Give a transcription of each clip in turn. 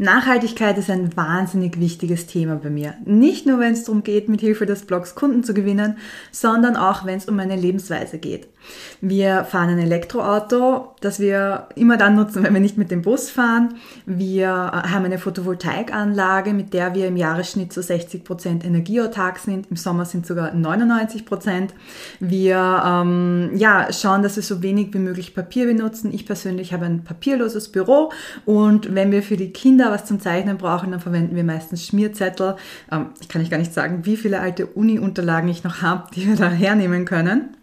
Nachhaltigkeit ist ein wahnsinnig wichtiges Thema bei mir. Nicht nur, wenn es darum geht, mit Hilfe des Blogs Kunden zu gewinnen, sondern auch, wenn es um meine Lebensweise geht. Wir fahren ein Elektroauto, das wir immer dann nutzen, wenn wir nicht mit dem Bus fahren. Wir äh, haben eine Photovoltaikanlage, mit der wir im Jahresschnitt zu 60 Prozent energieautark sind. Im Sommer sind sogar 99 Prozent. Wir ähm, ja, schauen, dass wir so wenig wie möglich Papier benutzen. Ich persönlich habe ein papierloses Büro und wenn wir für die Kinder was zum Zeichnen brauchen, dann verwenden wir meistens Schmierzettel. Ähm, ich kann euch gar nicht sagen, wie viele alte Uni-Unterlagen ich noch habe, die wir da hernehmen können.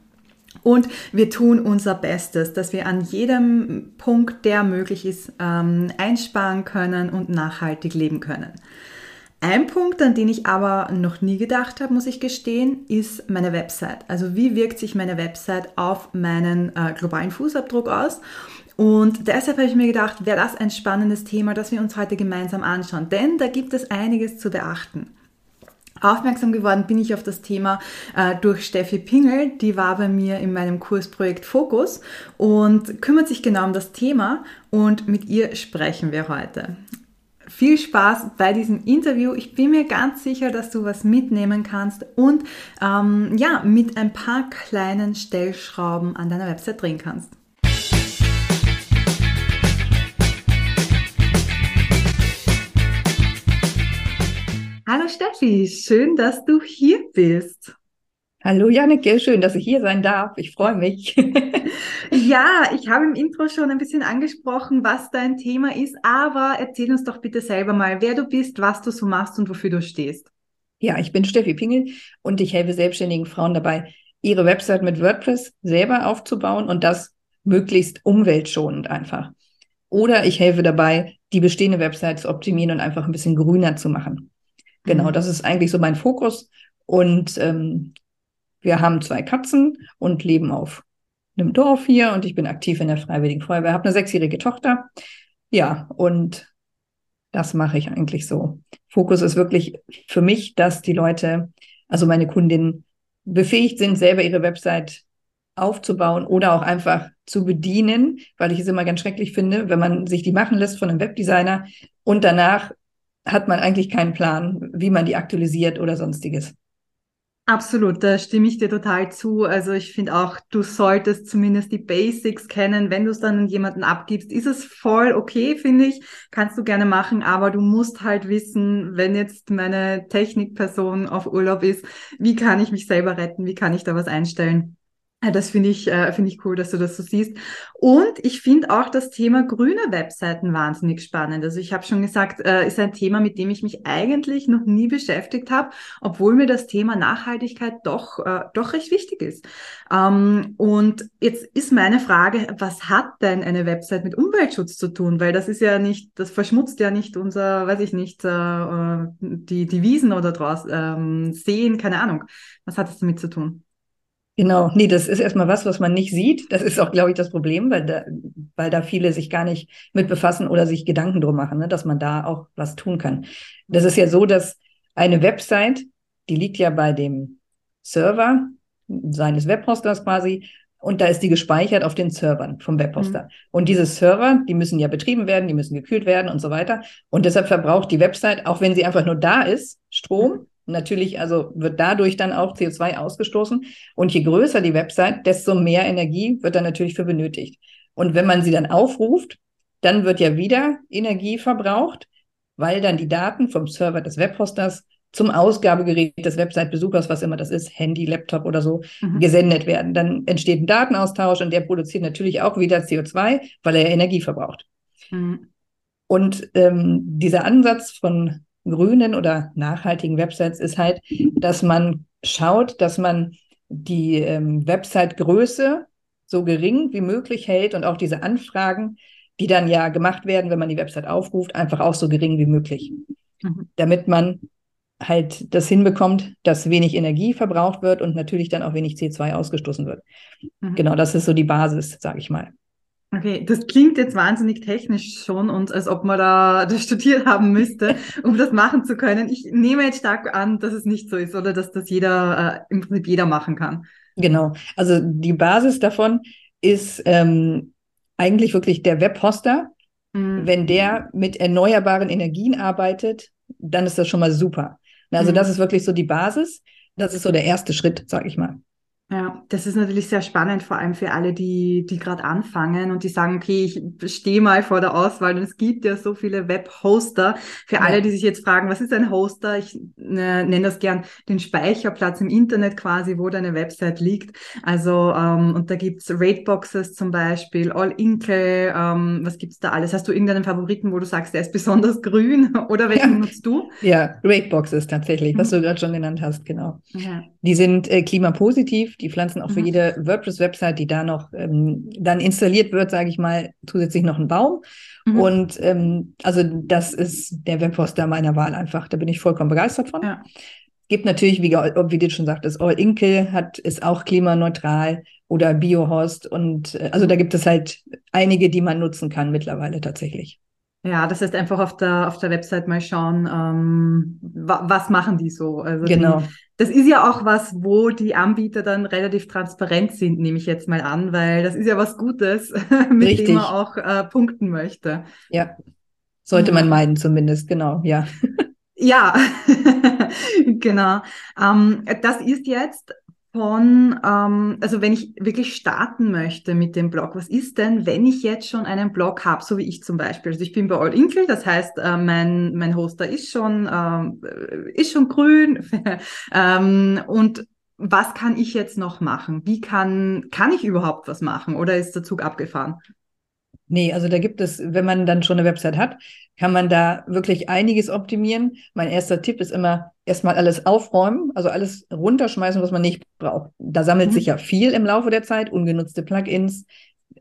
Und wir tun unser Bestes, dass wir an jedem Punkt, der möglich ist, ähm, einsparen können und nachhaltig leben können. Ein Punkt, an den ich aber noch nie gedacht habe, muss ich gestehen, ist meine Website. Also wie wirkt sich meine Website auf meinen äh, globalen Fußabdruck aus? Und deshalb habe ich mir gedacht, wäre das ein spannendes Thema, das wir uns heute gemeinsam anschauen. Denn da gibt es einiges zu beachten. Aufmerksam geworden bin ich auf das Thema äh, durch Steffi Pingel. Die war bei mir in meinem Kursprojekt Fokus und kümmert sich genau um das Thema und mit ihr sprechen wir heute. Viel Spaß bei diesem Interview. Ich bin mir ganz sicher, dass du was mitnehmen kannst und ähm, ja, mit ein paar kleinen Stellschrauben an deiner Website drehen kannst. Hallo Steffi, schön, dass du hier bist. Hallo Janneke, schön, dass ich hier sein darf. Ich freue mich. ja, ich habe im Intro schon ein bisschen angesprochen, was dein Thema ist, aber erzähl uns doch bitte selber mal, wer du bist, was du so machst und wofür du stehst. Ja, ich bin Steffi Pingel und ich helfe selbstständigen Frauen dabei, ihre Website mit WordPress selber aufzubauen und das möglichst umweltschonend einfach. Oder ich helfe dabei, die bestehende Website zu optimieren und einfach ein bisschen grüner zu machen. Genau, mhm. das ist eigentlich so mein Fokus. Und ähm, wir haben zwei Katzen und leben auf einem Dorf hier und ich bin aktiv in der Freiwilligen Feuerwehr, habe eine sechsjährige Tochter. Ja, und das mache ich eigentlich so. Fokus ist wirklich für mich, dass die Leute, also meine Kundinnen, befähigt sind, selber ihre Website aufzubauen oder auch einfach zu bedienen, weil ich es immer ganz schrecklich finde, wenn man sich die machen lässt von einem Webdesigner und danach hat man eigentlich keinen Plan, wie man die aktualisiert oder sonstiges. Absolut, da stimme ich dir total zu. Also ich finde auch, du solltest zumindest die Basics kennen. Wenn du es dann an jemanden abgibst, ist es voll okay, finde ich. Kannst du gerne machen, aber du musst halt wissen, wenn jetzt meine Technikperson auf Urlaub ist, wie kann ich mich selber retten? Wie kann ich da was einstellen? Das finde ich, äh, ich cool, dass du das so siehst. Und ich finde auch das Thema grüne Webseiten wahnsinnig spannend. Also ich habe schon gesagt, äh, ist ein Thema, mit dem ich mich eigentlich noch nie beschäftigt habe, obwohl mir das Thema Nachhaltigkeit doch, äh, doch recht wichtig ist. Ähm, und jetzt ist meine Frage, was hat denn eine Website mit Umweltschutz zu tun? Weil das ist ja nicht, das verschmutzt ja nicht unser, weiß ich nicht, äh, äh die, die Wiesen oder draus, ähm, Seen, keine Ahnung. Was hat das damit zu tun? Genau, nee, das ist erstmal was, was man nicht sieht. Das ist auch, glaube ich, das Problem, weil da, weil da viele sich gar nicht mit befassen oder sich Gedanken drum machen, ne, dass man da auch was tun kann. Das ist ja so, dass eine Website, die liegt ja bei dem Server seines Webhosters quasi und da ist die gespeichert auf den Servern vom Webhoster. Mhm. Und diese Server, die müssen ja betrieben werden, die müssen gekühlt werden und so weiter. Und deshalb verbraucht die Website, auch wenn sie einfach nur da ist, Strom Natürlich, also wird dadurch dann auch CO2 ausgestoßen. Und je größer die Website, desto mehr Energie wird dann natürlich für benötigt. Und wenn man sie dann aufruft, dann wird ja wieder Energie verbraucht, weil dann die Daten vom Server des Webhosters zum Ausgabegerät des Website-Besuchers, was immer das ist, Handy, Laptop oder so, mhm. gesendet werden. Dann entsteht ein Datenaustausch und der produziert natürlich auch wieder CO2, weil er Energie verbraucht. Mhm. Und ähm, dieser Ansatz von grünen oder nachhaltigen Websites ist halt, dass man schaut, dass man die ähm, Website-Größe so gering wie möglich hält und auch diese Anfragen, die dann ja gemacht werden, wenn man die Website aufruft, einfach auch so gering wie möglich. Mhm. Damit man halt das hinbekommt, dass wenig Energie verbraucht wird und natürlich dann auch wenig CO2 ausgestoßen wird. Mhm. Genau, das ist so die Basis, sage ich mal. Okay, das klingt jetzt wahnsinnig technisch schon und als ob man da das studiert haben müsste, um das machen zu können. Ich nehme jetzt stark an, dass es nicht so ist oder dass das jeder, äh, im Prinzip jeder machen kann. Genau. Also die Basis davon ist ähm, eigentlich wirklich der Webhoster, mhm. wenn der mit erneuerbaren Energien arbeitet, dann ist das schon mal super. Also mhm. das ist wirklich so die Basis. Das ist so der erste Schritt, sage ich mal. Ja, das ist natürlich sehr spannend, vor allem für alle, die, die gerade anfangen und die sagen, okay, ich stehe mal vor der Auswahl und es gibt ja so viele Web-Hoster. Für ja. alle, die sich jetzt fragen, was ist ein Hoster? Ich ne, nenne das gern den Speicherplatz im Internet quasi, wo deine Website liegt. Also, ähm, und da gibt's Rateboxes zum Beispiel, All-Inkle, ähm, was gibt's da alles? Hast du irgendeinen Favoriten, wo du sagst, der ist besonders grün oder welchen ja. nutzt du? Ja, Rateboxes tatsächlich, was mhm. du gerade schon genannt hast, genau. Ja. Die sind äh, klimapositiv die pflanzen auch für mhm. jede WordPress-Website, die da noch ähm, dann installiert wird, sage ich mal, zusätzlich noch einen Baum. Mhm. Und ähm, also das ist der Webhoster meiner Wahl einfach. Da bin ich vollkommen begeistert von. Ja. Gibt natürlich, wie, wie du schon sagtest, All Inkle hat, ist auch klimaneutral oder Biohost. Und äh, also da gibt es halt einige, die man nutzen kann mittlerweile tatsächlich. Ja, das heißt einfach auf der, auf der Website mal schauen, ähm, wa was machen die so. Also genau. Die, das ist ja auch was, wo die Anbieter dann relativ transparent sind, nehme ich jetzt mal an, weil das ist ja was Gutes, mit Richtig. dem man auch äh, punkten möchte. Ja, sollte man meinen zumindest, genau, ja. Ja, genau. Ähm, das ist jetzt von, ähm, also wenn ich wirklich starten möchte mit dem Blog, was ist denn, wenn ich jetzt schon einen Blog habe, so wie ich zum Beispiel? Also ich bin bei All Inkle, das heißt, äh, mein, mein Hoster ist schon, äh, ist schon grün. ähm, und was kann ich jetzt noch machen? Wie kann, kann ich überhaupt was machen oder ist der Zug abgefahren? Nee, also da gibt es, wenn man dann schon eine Website hat, kann man da wirklich einiges optimieren. Mein erster Tipp ist immer erstmal alles aufräumen, also alles runterschmeißen, was man nicht braucht. Da sammelt mhm. sich ja viel im Laufe der Zeit, ungenutzte Plugins,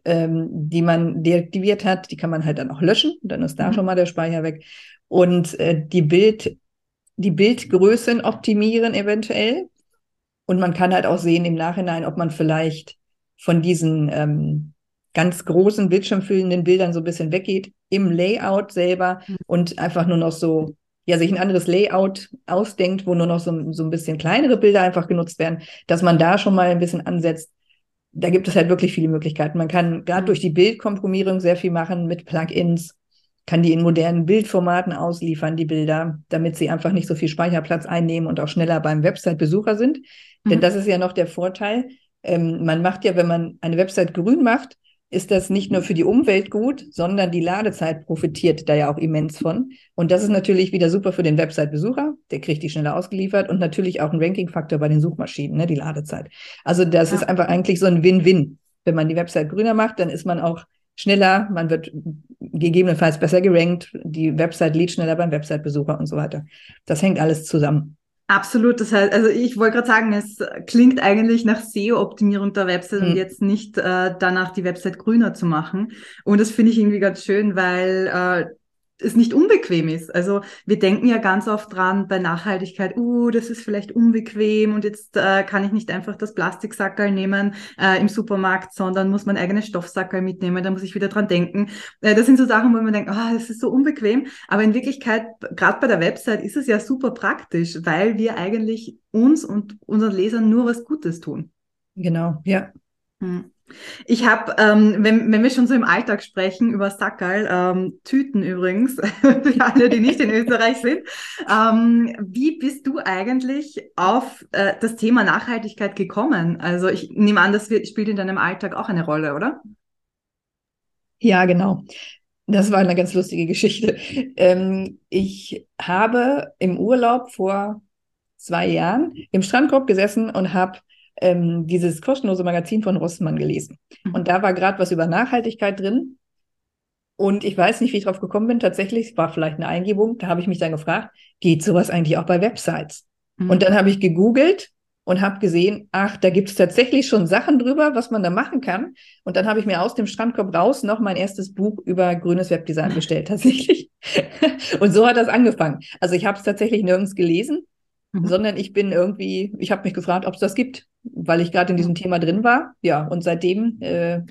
ähm, die man deaktiviert hat, die kann man halt dann auch löschen, dann ist da mhm. schon mal der Speicher weg. Und äh, die Bild, die Bildgrößen optimieren eventuell. Und man kann halt auch sehen im Nachhinein, ob man vielleicht von diesen ähm, ganz großen bildschirmfüllenden Bildern so ein bisschen weggeht im Layout selber mhm. und einfach nur noch so, ja, sich ein anderes Layout ausdenkt, wo nur noch so, so ein bisschen kleinere Bilder einfach genutzt werden, dass man da schon mal ein bisschen ansetzt. Da gibt es halt wirklich viele Möglichkeiten. Man kann gerade mhm. durch die Bildkomprimierung sehr viel machen mit Plugins, kann die in modernen Bildformaten ausliefern, die Bilder, damit sie einfach nicht so viel Speicherplatz einnehmen und auch schneller beim Website-Besucher sind. Mhm. Denn das ist ja noch der Vorteil. Ähm, man macht ja, wenn man eine Website grün macht, ist das nicht nur für die Umwelt gut, sondern die Ladezeit profitiert da ja auch immens von. Und das ist natürlich wieder super für den Website-Besucher, der kriegt die schneller ausgeliefert und natürlich auch ein Ranking-Faktor bei den Suchmaschinen, ne, die Ladezeit. Also das ja. ist einfach eigentlich so ein Win-Win. Wenn man die Website grüner macht, dann ist man auch schneller, man wird gegebenenfalls besser gerankt, die Website lädt schneller beim Website-Besucher und so weiter. Das hängt alles zusammen. Absolut, das heißt, also ich wollte gerade sagen, es klingt eigentlich nach SEO-Optimierung der Website hm. und jetzt nicht äh, danach die Website grüner zu machen. Und das finde ich irgendwie ganz schön, weil äh, es nicht unbequem ist. Also wir denken ja ganz oft dran bei Nachhaltigkeit, uh, das ist vielleicht unbequem und jetzt äh, kann ich nicht einfach das Plastiksackerl nehmen äh, im Supermarkt, sondern muss mein eigenes Stoffsackerl mitnehmen, da muss ich wieder dran denken. Äh, das sind so Sachen, wo man denkt, ah, oh, das ist so unbequem. Aber in Wirklichkeit, gerade bei der Website, ist es ja super praktisch, weil wir eigentlich uns und unseren Lesern nur was Gutes tun. Genau, ja. Hm. Ich habe, ähm, wenn, wenn wir schon so im Alltag sprechen, über Sackerl, ähm, Tüten übrigens, für alle, die nicht in Österreich sind, ähm, wie bist du eigentlich auf äh, das Thema Nachhaltigkeit gekommen? Also ich nehme an, das spielt in deinem Alltag auch eine Rolle, oder? Ja, genau. Das war eine ganz lustige Geschichte. Ähm, ich habe im Urlaub vor zwei Jahren im Strandkorb gesessen und habe ähm, dieses kostenlose Magazin von Rossmann gelesen. Mhm. Und da war gerade was über Nachhaltigkeit drin. Und ich weiß nicht, wie ich drauf gekommen bin. Tatsächlich, war vielleicht eine Eingebung. Da habe ich mich dann gefragt, geht sowas eigentlich auch bei Websites? Mhm. Und dann habe ich gegoogelt und habe gesehen, ach, da gibt es tatsächlich schon Sachen drüber, was man da machen kann. Und dann habe ich mir aus dem Strandkorb raus noch mein erstes Buch über grünes Webdesign bestellt, tatsächlich. und so hat das angefangen. Also ich habe es tatsächlich nirgends gelesen, mhm. sondern ich bin irgendwie, ich habe mich gefragt, ob es das gibt weil ich gerade in diesem Thema drin war. Ja, und seitdem, äh,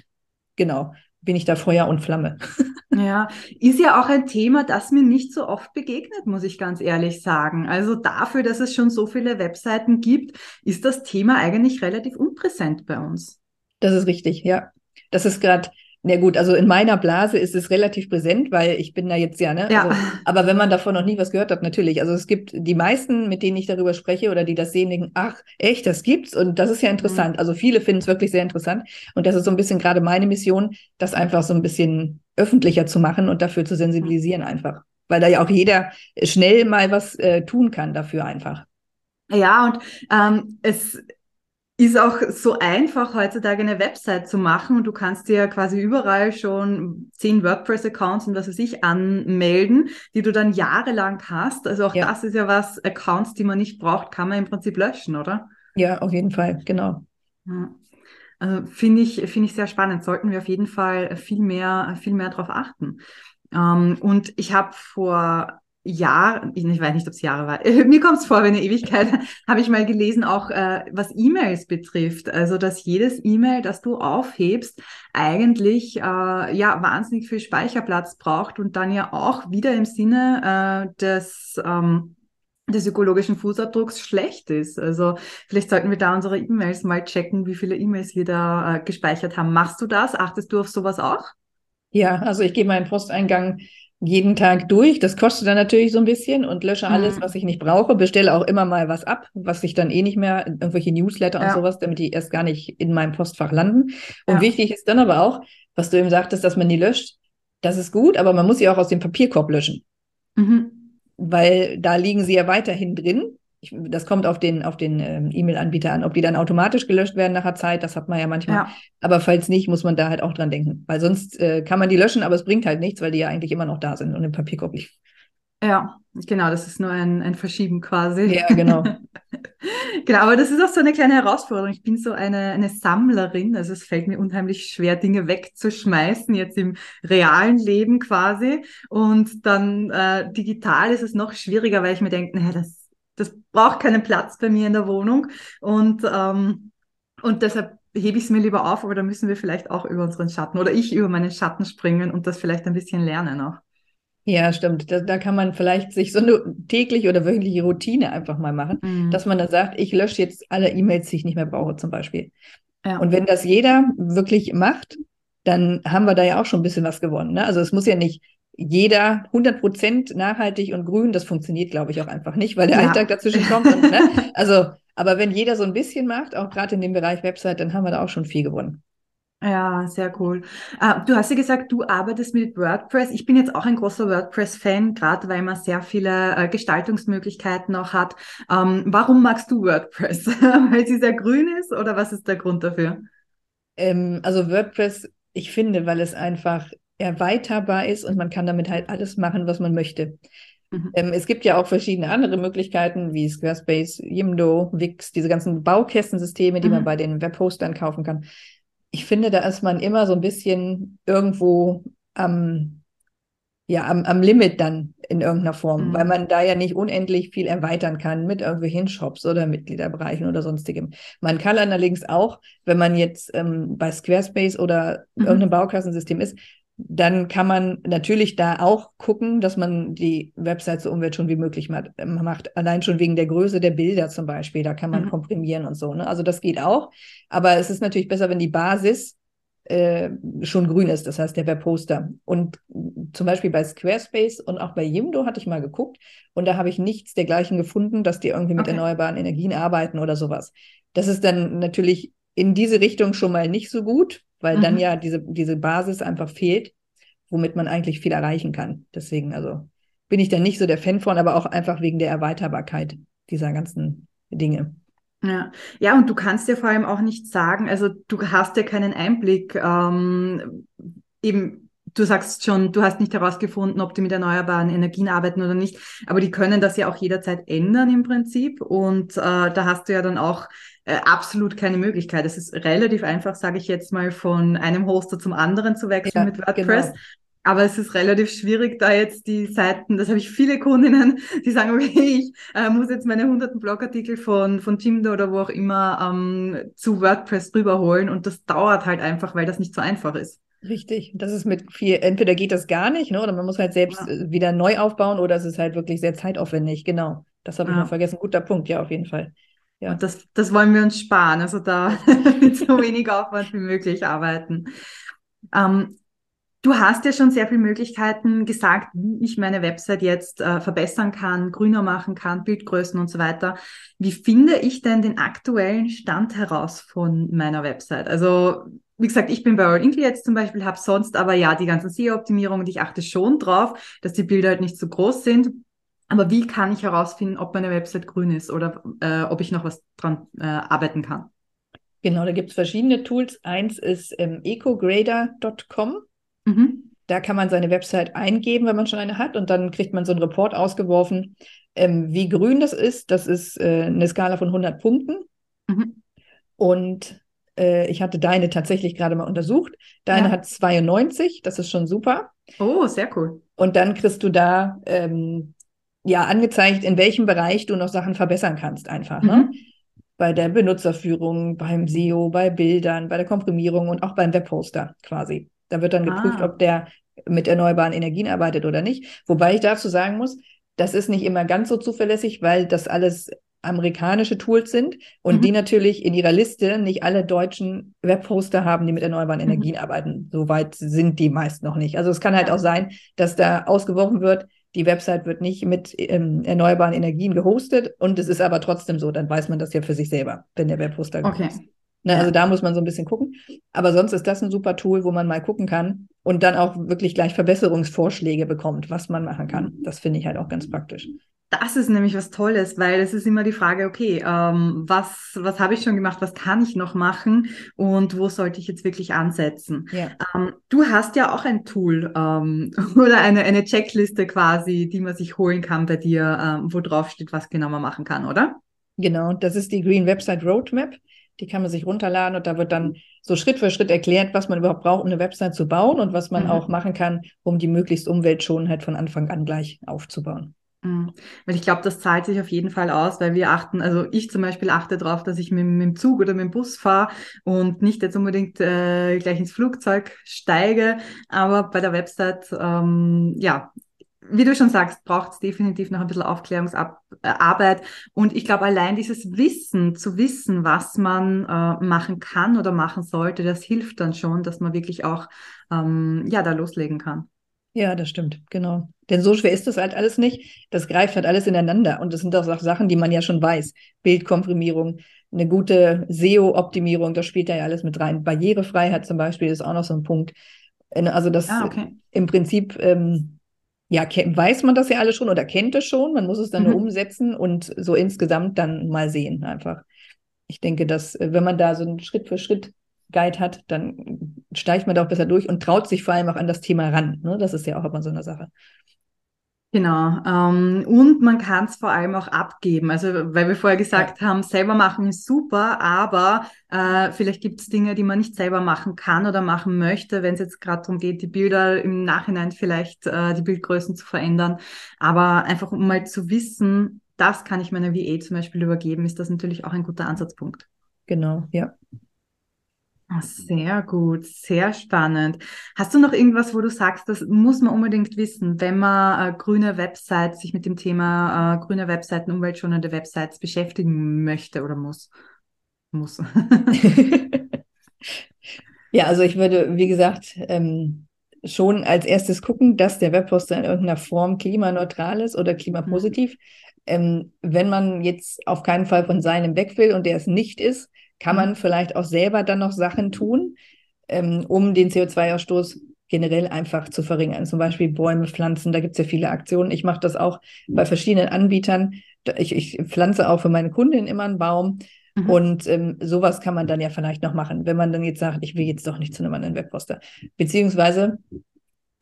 genau, bin ich da Feuer und Flamme. Ja, ist ja auch ein Thema, das mir nicht so oft begegnet, muss ich ganz ehrlich sagen. Also dafür, dass es schon so viele Webseiten gibt, ist das Thema eigentlich relativ unpräsent bei uns. Das ist richtig, ja. Das ist gerade Na gut, also in meiner Blase ist es relativ präsent, weil ich bin da jetzt ja, ne? Ja. Also, aber wenn man davon noch nie was gehört hat, natürlich. Also es gibt die meisten, mit denen ich darüber spreche oder die das sehen, denken, ach, echt, das gibt's und das ist ja interessant. Mhm. Also viele finden es wirklich sehr interessant und das ist so ein bisschen gerade meine Mission, das einfach so ein bisschen öffentlicher zu machen und dafür zu sensibilisieren einfach. Weil da ja auch jeder schnell mal was äh, tun kann dafür einfach. Ja, und ähm, es ist auch so einfach, heutzutage eine Website zu machen und du kannst dir quasi überall schon zehn WordPress-Accounts und was weiß ich anmelden, die du dann jahrelang hast. Also auch ja. das ist ja was, Accounts, die man nicht braucht, kann man im Prinzip löschen, oder? Ja, auf jeden Fall, genau. Ja. Also finde ich, finde ich sehr spannend. Sollten wir auf jeden Fall viel mehr, viel mehr darauf achten. Ähm, und ich habe vor Jahr, ich weiß nicht, ob es Jahre war, mir kommt es vor, wenn eine Ewigkeit, habe ich mal gelesen, auch äh, was E-Mails betrifft. Also, dass jedes E-Mail, das du aufhebst, eigentlich äh, ja wahnsinnig viel Speicherplatz braucht und dann ja auch wieder im Sinne äh, des ähm, des ökologischen Fußabdrucks schlecht ist. Also vielleicht sollten wir da unsere E-Mails mal checken, wie viele E-Mails wir da äh, gespeichert haben. Machst du das? Achtest du auf sowas auch? Ja, also ich gehe meinen Posteingang jeden Tag durch. Das kostet dann natürlich so ein bisschen und lösche mhm. alles, was ich nicht brauche. Bestelle auch immer mal was ab, was ich dann eh nicht mehr, irgendwelche Newsletter ja. und sowas, damit die erst gar nicht in meinem Postfach landen. Und ja. wichtig ist dann aber auch, was du eben sagtest, dass man die löscht. Das ist gut, aber man muss sie auch aus dem Papierkorb löschen. Mhm. Weil da liegen sie ja weiterhin drin ich, das kommt auf den, auf den ähm, E-Mail-Anbieter an. Ob die dann automatisch gelöscht werden nach der Zeit, das hat man ja manchmal. Ja. Aber falls nicht, muss man da halt auch dran denken. Weil sonst äh, kann man die löschen, aber es bringt halt nichts, weil die ja eigentlich immer noch da sind und im Papierkorb liegen. Ja, genau, das ist nur ein, ein Verschieben quasi. Ja, genau. genau, aber das ist auch so eine kleine Herausforderung. Ich bin so eine, eine Sammlerin, also es fällt mir unheimlich schwer, Dinge wegzuschmeißen, jetzt im realen Leben quasi. Und dann äh, digital ist es noch schwieriger, weil ich mir denke, naja, das das braucht keinen Platz bei mir in der Wohnung. Und, ähm, und deshalb hebe ich es mir lieber auf, aber da müssen wir vielleicht auch über unseren Schatten oder ich über meinen Schatten springen und das vielleicht ein bisschen lernen auch. Ja, stimmt. Da, da kann man vielleicht sich so eine tägliche oder wöchentliche Routine einfach mal machen, mhm. dass man dann sagt, ich lösche jetzt alle E-Mails, die ich nicht mehr brauche, zum Beispiel. Ja. Und wenn das jeder wirklich macht, dann haben wir da ja auch schon ein bisschen was gewonnen. Ne? Also es muss ja nicht jeder 100 Prozent nachhaltig und grün, das funktioniert, glaube ich, auch einfach nicht, weil der ja. Alltag dazwischen kommt. Und, ne? Also, aber wenn jeder so ein bisschen macht, auch gerade in dem Bereich Website, dann haben wir da auch schon viel gewonnen. Ja, sehr cool. Uh, du hast ja gesagt, du arbeitest mit WordPress. Ich bin jetzt auch ein großer WordPress-Fan, gerade weil man sehr viele uh, Gestaltungsmöglichkeiten auch hat. Ähm, warum magst du WordPress? weil sie sehr grün ist oder was ist der Grund dafür? Ähm, also WordPress, ich finde, weil es einfach erweiterbar ist und man kann damit halt alles machen, was man möchte. Mhm. Ähm, es gibt ja auch verschiedene andere Möglichkeiten wie Squarespace, Yimdo, Wix, diese ganzen Baukastensysteme, die mhm. man bei den Webhostern kaufen kann. Ich finde, da ist man immer so ein bisschen irgendwo am, ja, am, am Limit dann in irgendeiner Form, mhm. weil man da ja nicht unendlich viel erweitern kann mit irgendwelchen Shops oder Mitgliederbereichen oder sonstigem. Man kann allerdings auch, wenn man jetzt ähm, bei Squarespace oder mhm. irgendeinem Baukassensystem ist, dann kann man natürlich da auch gucken, dass man die Website so umwelt schon wie möglich macht. Allein schon wegen der Größe der Bilder zum Beispiel. Da kann man mhm. komprimieren und so. Ne? Also das geht auch. Aber es ist natürlich besser, wenn die Basis äh, schon grün ist, das heißt der Webposter. Und zum Beispiel bei Squarespace und auch bei Yimdo hatte ich mal geguckt und da habe ich nichts dergleichen gefunden, dass die irgendwie mit okay. erneuerbaren Energien arbeiten oder sowas. Das ist dann natürlich in diese Richtung schon mal nicht so gut, weil mhm. dann ja diese, diese Basis einfach fehlt, womit man eigentlich viel erreichen kann. Deswegen, also bin ich da nicht so der Fan von, aber auch einfach wegen der Erweiterbarkeit dieser ganzen Dinge. Ja. ja, und du kannst ja vor allem auch nicht sagen, also du hast ja keinen Einblick, ähm, eben du sagst schon, du hast nicht herausgefunden, ob die mit erneuerbaren Energien arbeiten oder nicht, aber die können das ja auch jederzeit ändern im Prinzip. Und äh, da hast du ja dann auch äh, absolut keine Möglichkeit. Es ist relativ einfach, sage ich jetzt mal, von einem Hoster zum anderen zu wechseln ja, mit WordPress. Genau. Aber es ist relativ schwierig, da jetzt die Seiten, das habe ich viele Kundinnen, die sagen, okay, ich äh, muss jetzt meine hunderten Blogartikel von, von Jimdo oder wo auch immer ähm, zu WordPress rüberholen und das dauert halt einfach, weil das nicht so einfach ist. Richtig, das ist mit viel, entweder geht das gar nicht, ne, oder man muss halt selbst ja. Äh, wieder neu aufbauen oder es ist halt wirklich sehr zeitaufwendig, genau. Das habe ich ja. noch vergessen. Guter Punkt, ja, auf jeden Fall. Ja. Und das, das wollen wir uns sparen, also da mit so wenig Aufwand wie möglich arbeiten. Ähm, Du hast ja schon sehr viele Möglichkeiten gesagt, wie ich meine Website jetzt äh, verbessern kann, grüner machen kann, Bildgrößen und so weiter. Wie finde ich denn den aktuellen Stand heraus von meiner Website? Also wie gesagt, ich bin bei All Inkly jetzt zum Beispiel, habe sonst aber ja die ganzen SEO-Optimierungen, ich achte schon drauf, dass die Bilder halt nicht so groß sind. Aber wie kann ich herausfinden, ob meine Website grün ist oder äh, ob ich noch was dran äh, arbeiten kann? Genau, da gibt es verschiedene Tools. Eins ist ähm, ecograder.com. Mhm. Da kann man seine Website eingeben, wenn man schon eine hat, und dann kriegt man so einen Report ausgeworfen, ähm, wie grün das ist. Das ist äh, eine Skala von 100 Punkten. Mhm. Und äh, ich hatte deine tatsächlich gerade mal untersucht. Deine ja. hat 92, das ist schon super. Oh, sehr cool. Und dann kriegst du da ähm, ja angezeigt, in welchem Bereich du noch Sachen verbessern kannst, einfach. Ne? Mhm. Ne? Bei der Benutzerführung, beim SEO, bei Bildern, bei der Komprimierung und auch beim Webposter quasi. Da wird dann geprüft, ah. ob der mit erneuerbaren Energien arbeitet oder nicht. Wobei ich dazu sagen muss, das ist nicht immer ganz so zuverlässig, weil das alles amerikanische Tools sind und mhm. die natürlich in ihrer Liste nicht alle deutschen Webhoster haben, die mit erneuerbaren mhm. Energien arbeiten. Soweit sind die meist noch nicht. Also es kann halt auch sein, dass da ausgeworfen wird, die Website wird nicht mit ähm, erneuerbaren Energien gehostet und es ist aber trotzdem so, dann weiß man das ja für sich selber, wenn der Webhoster okay. ist. Ne, also da muss man so ein bisschen gucken. Aber sonst ist das ein super Tool, wo man mal gucken kann und dann auch wirklich gleich Verbesserungsvorschläge bekommt, was man machen kann. Das finde ich halt auch ganz praktisch. Das ist nämlich was Tolles, weil es ist immer die Frage, okay, ähm, was, was habe ich schon gemacht, was kann ich noch machen und wo sollte ich jetzt wirklich ansetzen? Ja. Ähm, du hast ja auch ein Tool ähm, oder eine, eine Checkliste quasi, die man sich holen kann bei dir, ähm, wo drauf steht, was genau man machen kann, oder? Genau, das ist die Green Website Roadmap. Die kann man sich runterladen und da wird dann so Schritt für Schritt erklärt, was man überhaupt braucht, um eine Website zu bauen und was man mhm. auch machen kann, um die möglichst umweltschonend halt von Anfang an gleich aufzubauen. Mhm. Weil ich glaube, das zahlt sich auf jeden Fall aus, weil wir achten, also ich zum Beispiel achte darauf, dass ich mit, mit, dem Zug oder mit dem Bus fahre und nicht jetzt unbedingt äh, gleich ins Flugzeug steige, aber bei der Website, ähm, ja, wie du schon sagst, braucht es definitiv noch ein bisschen Aufklärungsarbeit. Und ich glaube, allein dieses Wissen, zu wissen, was man äh, machen kann oder machen sollte, das hilft dann schon, dass man wirklich auch ähm, ja, da loslegen kann. Ja, das stimmt, genau. Denn so schwer ist das halt alles nicht. Das greift halt alles ineinander. Und das sind auch Sachen, die man ja schon weiß. Bildkomprimierung, eine gute SEO-Optimierung, das spielt ja alles mit rein. Barrierefreiheit zum Beispiel ist auch noch so ein Punkt. Also das ah, okay. im Prinzip ähm, ja, weiß man das ja alle schon oder kennt es schon. Man muss es dann mhm. nur umsetzen und so insgesamt dann mal sehen einfach. Ich denke, dass äh, wenn man da so einen Schritt für Schritt Guide hat, dann steigt man da auch besser durch und traut sich vor allem auch an das Thema ran. Ne? Das ist ja auch immer so eine Sache. Genau. Ähm, und man kann es vor allem auch abgeben. Also, weil wir vorher gesagt ja. haben, selber machen ist super, aber äh, vielleicht gibt es Dinge, die man nicht selber machen kann oder machen möchte, wenn es jetzt gerade darum geht, die Bilder im Nachhinein vielleicht äh, die Bildgrößen zu verändern. Aber einfach um mal zu wissen, das kann ich meiner VA zum Beispiel übergeben, ist das natürlich auch ein guter Ansatzpunkt. Genau, ja. Ah, sehr gut, sehr spannend. Hast du noch irgendwas, wo du sagst, das muss man unbedingt wissen, wenn man äh, grüne Websites, sich mit dem Thema äh, grüne Webseiten, umweltschonende Websites beschäftigen möchte oder muss? Muss. ja, also ich würde, wie gesagt, ähm, schon als erstes gucken, dass der Webposter in irgendeiner Form klimaneutral ist oder klimapositiv. Mhm. Ähm, wenn man jetzt auf keinen Fall von seinem weg will und der es nicht ist, kann man mhm. vielleicht auch selber dann noch Sachen tun, ähm, um den CO2-Ausstoß generell einfach zu verringern. Zum Beispiel Bäume pflanzen, da gibt es ja viele Aktionen. Ich mache das auch bei verschiedenen Anbietern. Ich, ich pflanze auch für meine Kundin immer einen Baum. Mhm. Und ähm, sowas kann man dann ja vielleicht noch machen, wenn man dann jetzt sagt, ich will jetzt doch nicht zu einem anderen Webposter. Beziehungsweise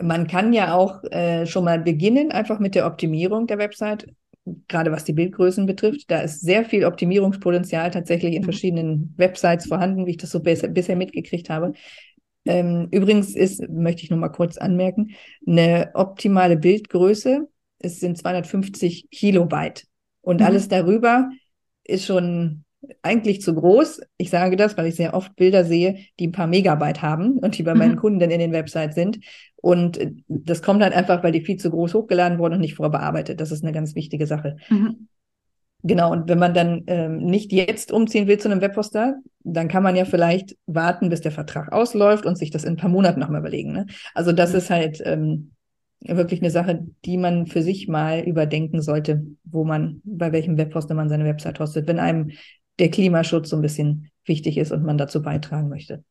man kann ja auch äh, schon mal beginnen, einfach mit der Optimierung der Website gerade was die Bildgrößen betrifft. Da ist sehr viel Optimierungspotenzial tatsächlich in mhm. verschiedenen Websites vorhanden, wie ich das so bisher, bisher mitgekriegt habe. Ähm, übrigens ist, möchte ich noch mal kurz anmerken, eine optimale Bildgröße, es sind 250 Kilobyte. Und mhm. alles darüber ist schon eigentlich zu groß. Ich sage das, weil ich sehr oft Bilder sehe, die ein paar Megabyte haben und die bei meinen mhm. Kunden dann in den Websites sind. Und äh, das kommt halt einfach, weil die viel zu groß hochgeladen wurden und nicht vorbearbeitet. Das ist eine ganz wichtige Sache. Mhm. Genau, und wenn man dann ähm, nicht jetzt umziehen will zu einem Webposter, dann kann man ja vielleicht warten, bis der Vertrag ausläuft und sich das in ein paar Monaten nochmal überlegen. Ne? Also das ist halt ähm, wirklich eine Sache, die man für sich mal überdenken sollte, wo man, bei welchem Webhoster man seine Website hostet, wenn einem der Klimaschutz so ein bisschen wichtig ist und man dazu beitragen möchte.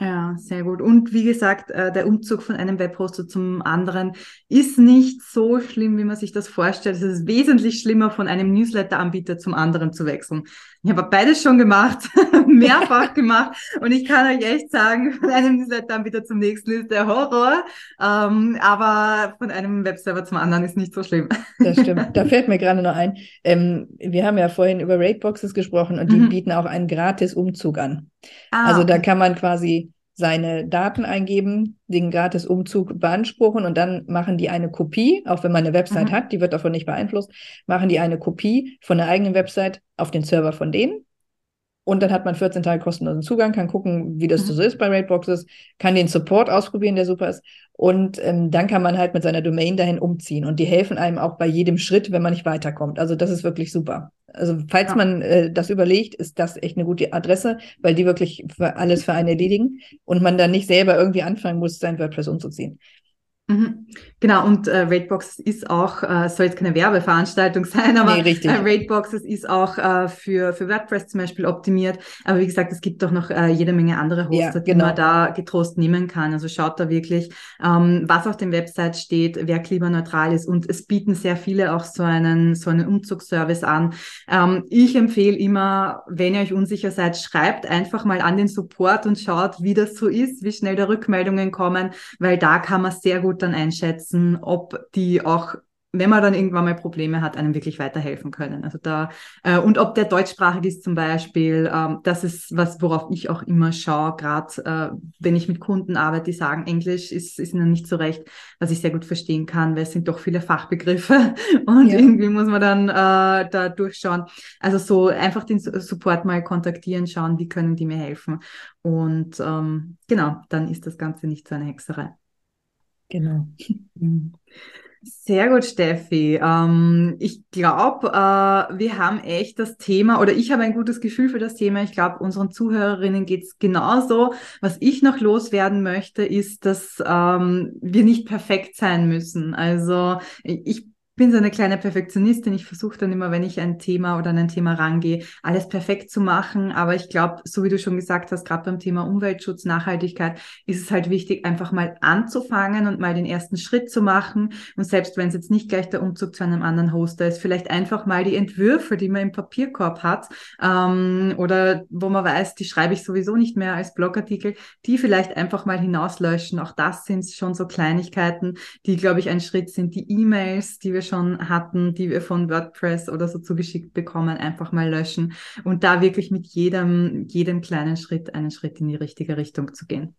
Ja, sehr gut. Und wie gesagt, äh, der Umzug von einem Webhoster zum anderen ist nicht so schlimm, wie man sich das vorstellt. Es ist wesentlich schlimmer, von einem Newsletter-Anbieter zum anderen zu wechseln. Ich habe beides schon gemacht, mehrfach gemacht. Und ich kann euch echt sagen, von einem Newsletter-Anbieter zum nächsten ist der Horror. Ähm, aber von einem Webserver zum anderen ist nicht so schlimm. Das stimmt. Da fällt mir gerade noch ein. Ähm, wir haben ja vorhin über Rateboxes gesprochen und die mhm. bieten auch einen gratis Umzug an. Ah, also da kann man quasi seine Daten eingeben, den Gratis-Umzug beanspruchen und dann machen die eine Kopie, auch wenn man eine Website mhm. hat, die wird davon nicht beeinflusst, machen die eine Kopie von der eigenen Website auf den Server von denen. Und dann hat man 14 Tage kostenlosen Zugang, kann gucken, wie das mhm. so ist bei Rateboxes, kann den Support ausprobieren, der super ist. Und ähm, dann kann man halt mit seiner Domain dahin umziehen. Und die helfen einem auch bei jedem Schritt, wenn man nicht weiterkommt. Also das ist wirklich super. Also falls ja. man äh, das überlegt, ist das echt eine gute Adresse, weil die wirklich für alles für einen erledigen und man dann nicht selber irgendwie anfangen muss, sein WordPress umzuziehen. Mhm. Genau, und äh, Rateboxes ist auch, äh, soll jetzt keine Werbeveranstaltung sein, aber nee, äh, Rateboxes ist auch äh, für, für WordPress zum Beispiel optimiert. Aber wie gesagt, es gibt doch noch äh, jede Menge andere Hoster, ja, genau. die man da getrost nehmen kann. Also schaut da wirklich, ähm, was auf den Websites steht, wer klimaneutral ist. Und es bieten sehr viele auch so einen, so einen Umzugsservice an. Ähm, ich empfehle immer, wenn ihr euch unsicher seid, schreibt einfach mal an den Support und schaut, wie das so ist, wie schnell da Rückmeldungen kommen, weil da kann man sehr gut dann einschätzen, ob die auch wenn man dann irgendwann mal Probleme hat, einem wirklich weiterhelfen können. Also da äh, und ob der deutschsprachig ist zum Beispiel, ähm, das ist was, worauf ich auch immer schaue, gerade äh, wenn ich mit Kunden arbeite, die sagen, Englisch ist, ist ihnen nicht so recht, was ich sehr gut verstehen kann, weil es sind doch viele Fachbegriffe und ja. irgendwie muss man dann äh, da durchschauen. Also so einfach den Support mal kontaktieren, schauen, wie können die mir helfen. Und ähm, genau, dann ist das Ganze nicht so eine Hexerei. Genau. Sehr gut, Steffi. Ähm, ich glaube, äh, wir haben echt das Thema oder ich habe ein gutes Gefühl für das Thema. Ich glaube, unseren Zuhörerinnen geht es genauso. Was ich noch loswerden möchte, ist, dass ähm, wir nicht perfekt sein müssen. Also ich bin so eine kleine Perfektionistin. Ich versuche dann immer, wenn ich ein Thema oder an ein Thema rangehe, alles perfekt zu machen. Aber ich glaube, so wie du schon gesagt hast, gerade beim Thema Umweltschutz, Nachhaltigkeit, ist es halt wichtig, einfach mal anzufangen und mal den ersten Schritt zu machen. Und selbst wenn es jetzt nicht gleich der Umzug zu einem anderen Hoster ist, vielleicht einfach mal die Entwürfe, die man im Papierkorb hat ähm, oder wo man weiß, die schreibe ich sowieso nicht mehr als Blogartikel, die vielleicht einfach mal hinauslöschen. Auch das sind schon so Kleinigkeiten, die, glaube ich, ein Schritt sind. Die E-Mails, die wir schon hatten, die wir von WordPress oder so zugeschickt bekommen, einfach mal löschen und da wirklich mit jedem, jedem kleinen Schritt einen Schritt in die richtige Richtung zu gehen.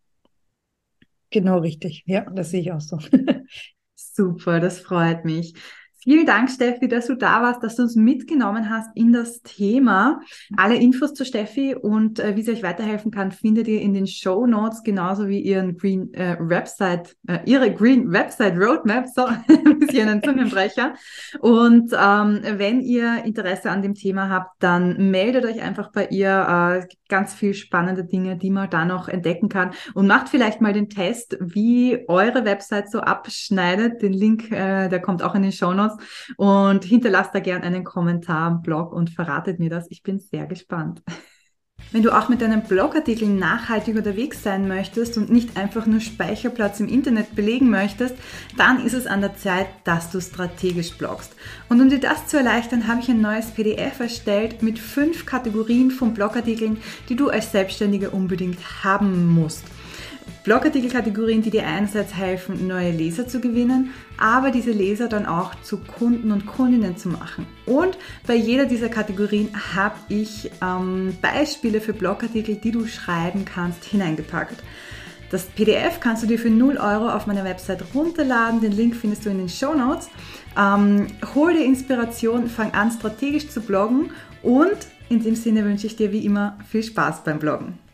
Genau richtig. Ja, das sehe ich auch so. Super, das freut mich. Vielen Dank, Steffi, dass du da warst, dass du uns mitgenommen hast in das Thema. Alle Infos zu Steffi und äh, wie sie euch weiterhelfen kann, findet ihr in den Show Notes, genauso wie ihren Green äh, Website, äh, ihre Green Website Roadmap, so ein bisschen ein Zungenbrecher. Und ähm, wenn ihr Interesse an dem Thema habt, dann meldet euch einfach bei ihr. Äh, es gibt ganz viel spannende Dinge, die man da noch entdecken kann und macht vielleicht mal den Test, wie eure Website so abschneidet. Den Link, äh, der kommt auch in den Show Notes und hinterlasst da gerne einen Kommentar am Blog und verratet mir das. Ich bin sehr gespannt. Wenn du auch mit deinem Blogartikel nachhaltig unterwegs sein möchtest und nicht einfach nur Speicherplatz im Internet belegen möchtest, dann ist es an der Zeit, dass du strategisch bloggst. Und um dir das zu erleichtern, habe ich ein neues PDF erstellt mit fünf Kategorien von Blogartikeln, die du als Selbstständiger unbedingt haben musst. Blogartikelkategorien, die dir einerseits helfen, neue Leser zu gewinnen, aber diese Leser dann auch zu Kunden und Kundinnen zu machen. Und bei jeder dieser Kategorien habe ich ähm, Beispiele für Blogartikel, die du schreiben kannst, hineingepackt. Das PDF kannst du dir für 0 Euro auf meiner Website runterladen. Den Link findest du in den Show Notes. Ähm, hol dir Inspiration, fang an strategisch zu bloggen und in dem Sinne wünsche ich dir wie immer viel Spaß beim Bloggen.